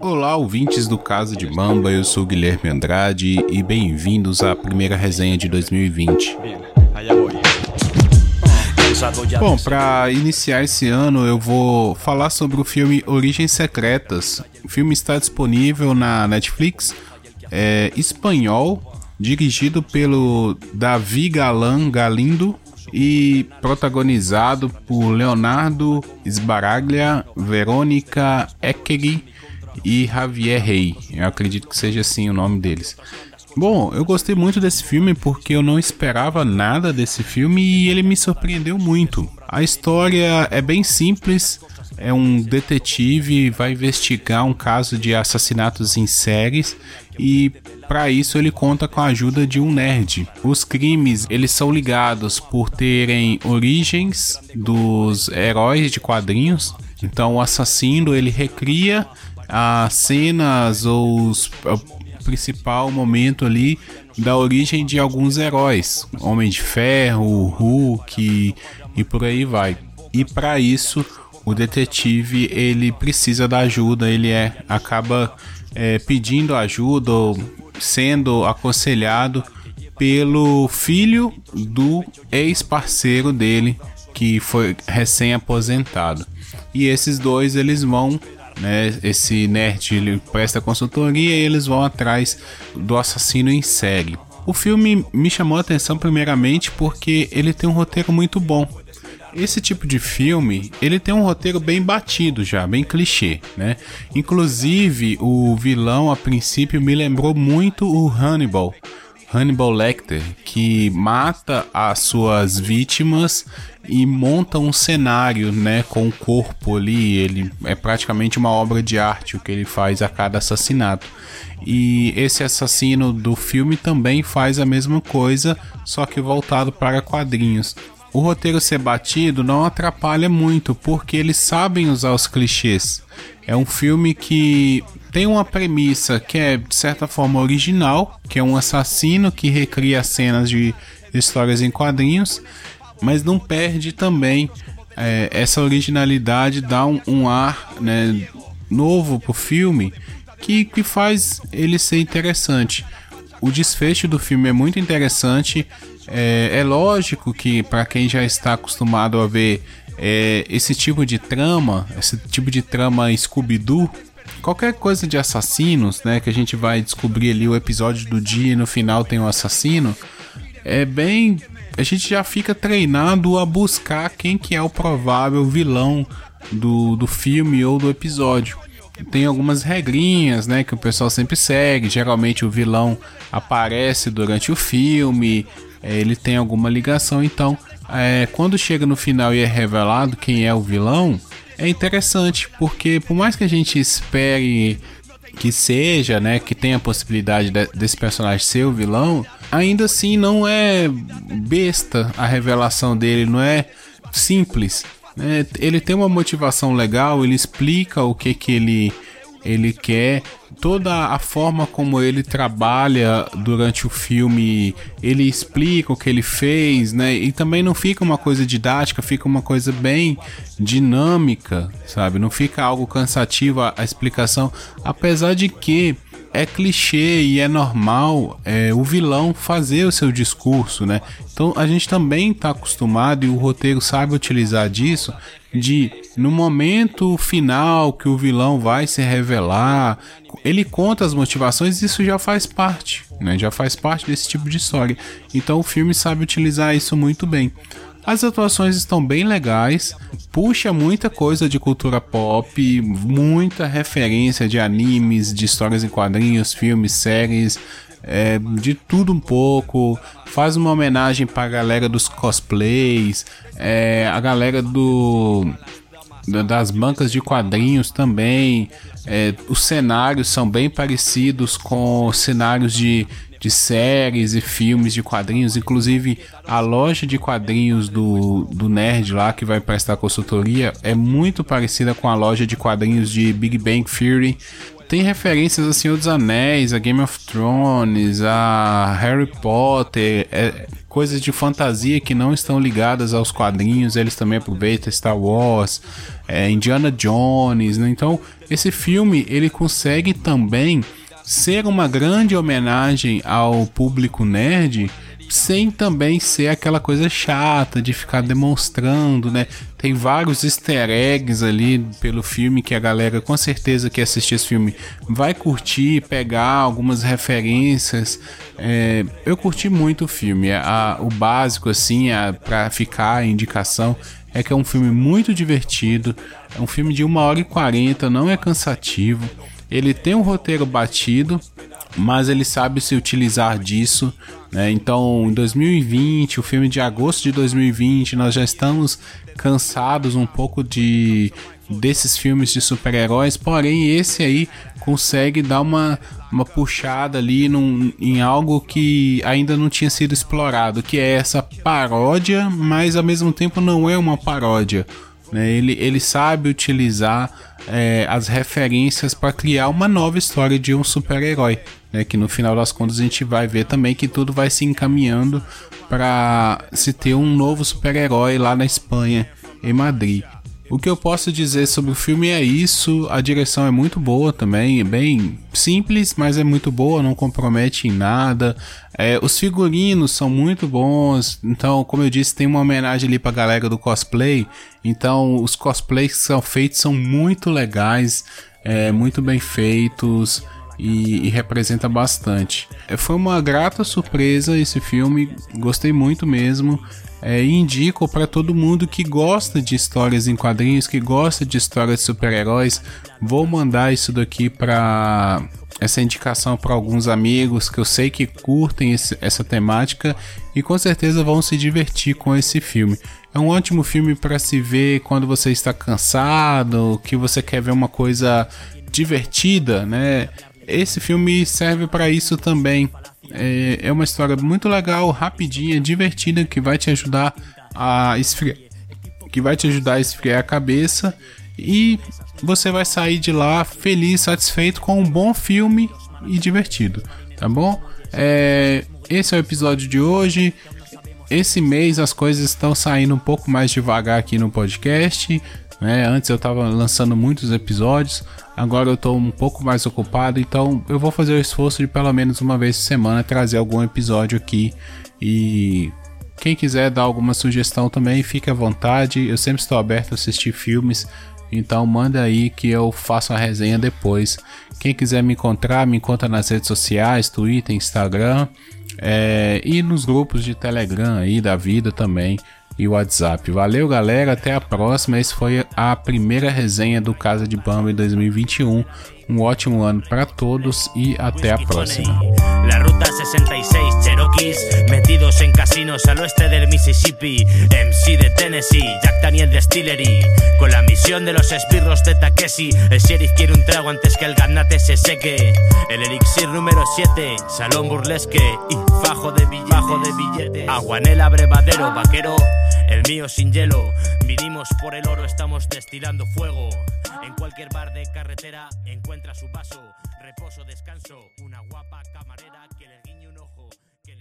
Olá, ouvintes do Casa de Mamba, eu sou Guilherme Andrade e bem-vindos à primeira resenha de 2020. Bom, para iniciar esse ano eu vou falar sobre o filme Origens Secretas. O filme está disponível na Netflix, é espanhol, dirigido pelo Davi Galan Galindo e protagonizado por Leonardo Sbaraglia, Verônica Eckeri e Javier Rey. Eu acredito que seja assim o nome deles. Bom, eu gostei muito desse filme porque eu não esperava nada desse filme e ele me surpreendeu muito. A história é bem simples. É um detetive vai investigar um caso de assassinatos em séries e para isso ele conta com a ajuda de um nerd. Os crimes, eles são ligados por terem origens dos heróis de quadrinhos. Então o assassino, ele recria as cenas ou os, o principal momento ali da origem de alguns heróis, Homem de Ferro, Hulk e, e por aí vai. E para isso o detetive ele precisa da ajuda, ele é acaba é, pedindo ajuda ou sendo aconselhado pelo filho do ex-parceiro dele que foi recém-aposentado. E esses dois eles vão né? Esse nerd ele presta consultoria e eles vão atrás do assassino em série. O filme me chamou a atenção primeiramente porque ele tem um roteiro muito bom. Esse tipo de filme, ele tem um roteiro bem batido já, bem clichê, né? Inclusive, o vilão a princípio me lembrou muito o Hannibal, Hannibal Lecter, que mata as suas vítimas e monta um cenário, né, com o corpo ali. Ele é praticamente uma obra de arte o que ele faz a cada assassinato. E esse assassino do filme também faz a mesma coisa, só que voltado para quadrinhos. O roteiro ser batido não atrapalha muito, porque eles sabem usar os clichês. É um filme que tem uma premissa que é de certa forma original, que é um assassino que recria cenas de histórias em quadrinhos, mas não perde também é, essa originalidade, dá um, um ar né, novo pro filme que, que faz ele ser interessante. O desfecho do filme é muito interessante. É, é lógico que para quem já está acostumado a ver é, esse tipo de trama, esse tipo de trama Scooby-Doo, qualquer coisa de assassinos, né, que a gente vai descobrir ali o episódio do dia e no final tem um assassino, é bem, a gente já fica treinado a buscar quem que é o provável vilão do, do filme ou do episódio. Tem algumas regrinhas, né, que o pessoal sempre segue. Geralmente o vilão aparece durante o filme, ele tem alguma ligação. Então, é, quando chega no final e é revelado quem é o vilão, é interessante, porque por mais que a gente espere que seja, né, que tenha a possibilidade de, desse personagem ser o vilão, ainda assim não é besta a revelação dele, não é simples. Né? Ele tem uma motivação legal, ele explica o que que ele ele quer, toda a forma como ele trabalha durante o filme, ele explica o que ele fez, né? E também não fica uma coisa didática, fica uma coisa bem dinâmica, sabe? Não fica algo cansativo a, a explicação, apesar de que é clichê e é normal é, o vilão fazer o seu discurso, né? Então a gente também está acostumado e o roteiro sabe utilizar disso de no momento final que o vilão vai se revelar, ele conta as motivações isso já faz parte, né? Já faz parte desse tipo de história. Então o filme sabe utilizar isso muito bem. As atuações estão bem legais, puxa muita coisa de cultura pop, muita referência de animes, de histórias em quadrinhos, filmes, séries, é, de tudo um pouco. Faz uma homenagem para a galera dos cosplays, é, a galera do das bancas de quadrinhos também. É, os cenários são bem parecidos com cenários de, de séries e filmes de quadrinhos, inclusive a loja de quadrinhos do, do Nerd lá que vai prestar consultoria é muito parecida com a loja de quadrinhos de Big Bang Theory. Tem referências a Senhor dos Anéis, a Game of Thrones, a Harry Potter, é, coisas de fantasia que não estão ligadas aos quadrinhos, eles também aproveitam Star Wars, é, Indiana Jones, né? Então, esse filme ele consegue também ser uma grande homenagem ao público nerd, sem também ser aquela coisa chata de ficar demonstrando, né? Tem vários easter eggs ali pelo filme que a galera com certeza que assistir esse filme vai curtir, pegar algumas referências. É, eu curti muito o filme. A, o básico, assim, para ficar a indicação é que é um filme muito divertido. É um filme de 1 hora e 40, não é cansativo. Ele tem um roteiro batido, mas ele sabe se utilizar disso. Né? Então, em 2020, o filme de agosto de 2020, nós já estamos cansados um pouco de desses filmes de super-heróis, porém esse aí consegue dar uma, uma puxada ali num, em algo que ainda não tinha sido explorado, que é essa paródia, mas ao mesmo tempo não é uma paródia. Né? Ele, ele sabe utilizar é, as referências para criar uma nova história de um super-herói. Né? Que no final das contas a gente vai ver também que tudo vai se encaminhando para se ter um novo super-herói lá na Espanha, em Madrid. O que eu posso dizer sobre o filme é isso. A direção é muito boa também, é bem simples, mas é muito boa, não compromete em nada. É, os figurinos são muito bons. Então, como eu disse, tem uma homenagem ali pra galera do cosplay. Então, os cosplays que são feitos são muito legais, é, muito bem feitos. E, e, representa bastante. É, foi uma grata surpresa esse filme, gostei muito mesmo. É, indico para todo mundo que gosta de histórias em quadrinhos, que gosta de histórias de super-heróis. Vou mandar isso daqui para essa indicação para alguns amigos que eu sei que curtem esse, essa temática e com certeza vão se divertir com esse filme. É um ótimo filme para se ver quando você está cansado, que você quer ver uma coisa divertida, né? Esse filme serve para isso também. É, é uma história muito legal, rapidinha, divertida, que vai te ajudar a esfriar, que vai te ajudar a esfriar a cabeça e você vai sair de lá feliz, satisfeito com um bom filme e divertido, tá bom? É, esse é o episódio de hoje. Esse mês as coisas estão saindo um pouco mais devagar aqui no podcast. Né? Antes eu estava lançando muitos episódios, agora eu estou um pouco mais ocupado, então eu vou fazer o esforço de pelo menos uma vez por semana trazer algum episódio aqui. E quem quiser dar alguma sugestão também, fique à vontade. Eu sempre estou aberto a assistir filmes, então manda aí que eu faço a resenha depois. Quem quiser me encontrar, me encontra nas redes sociais, Twitter, Instagram é, e nos grupos de Telegram aí da vida também e WhatsApp. Valeu, galera. Até a próxima. Esse foi a primeira resenha do Casa de Bamba em 2021. Um ótimo ano para todos e até a próxima. La ruta 66 Cherokees metidos en casinos al oeste del Mississippi. MC de Tennessee, Jack Daniel Distillery. Con la misión de los esbirros de Takeshi. El sheriff quiere un trago antes que el ganate se seque. El elixir número 7, salón burlesque y fajo de billete. Fajo de billete. Agua en el abrevadero, vaquero. El mío sin hielo. Vinimos por el oro, estamos destilando fuego. En cualquier bar de carretera encuentra su vaso, reposo, descanso, una guapa camarera que le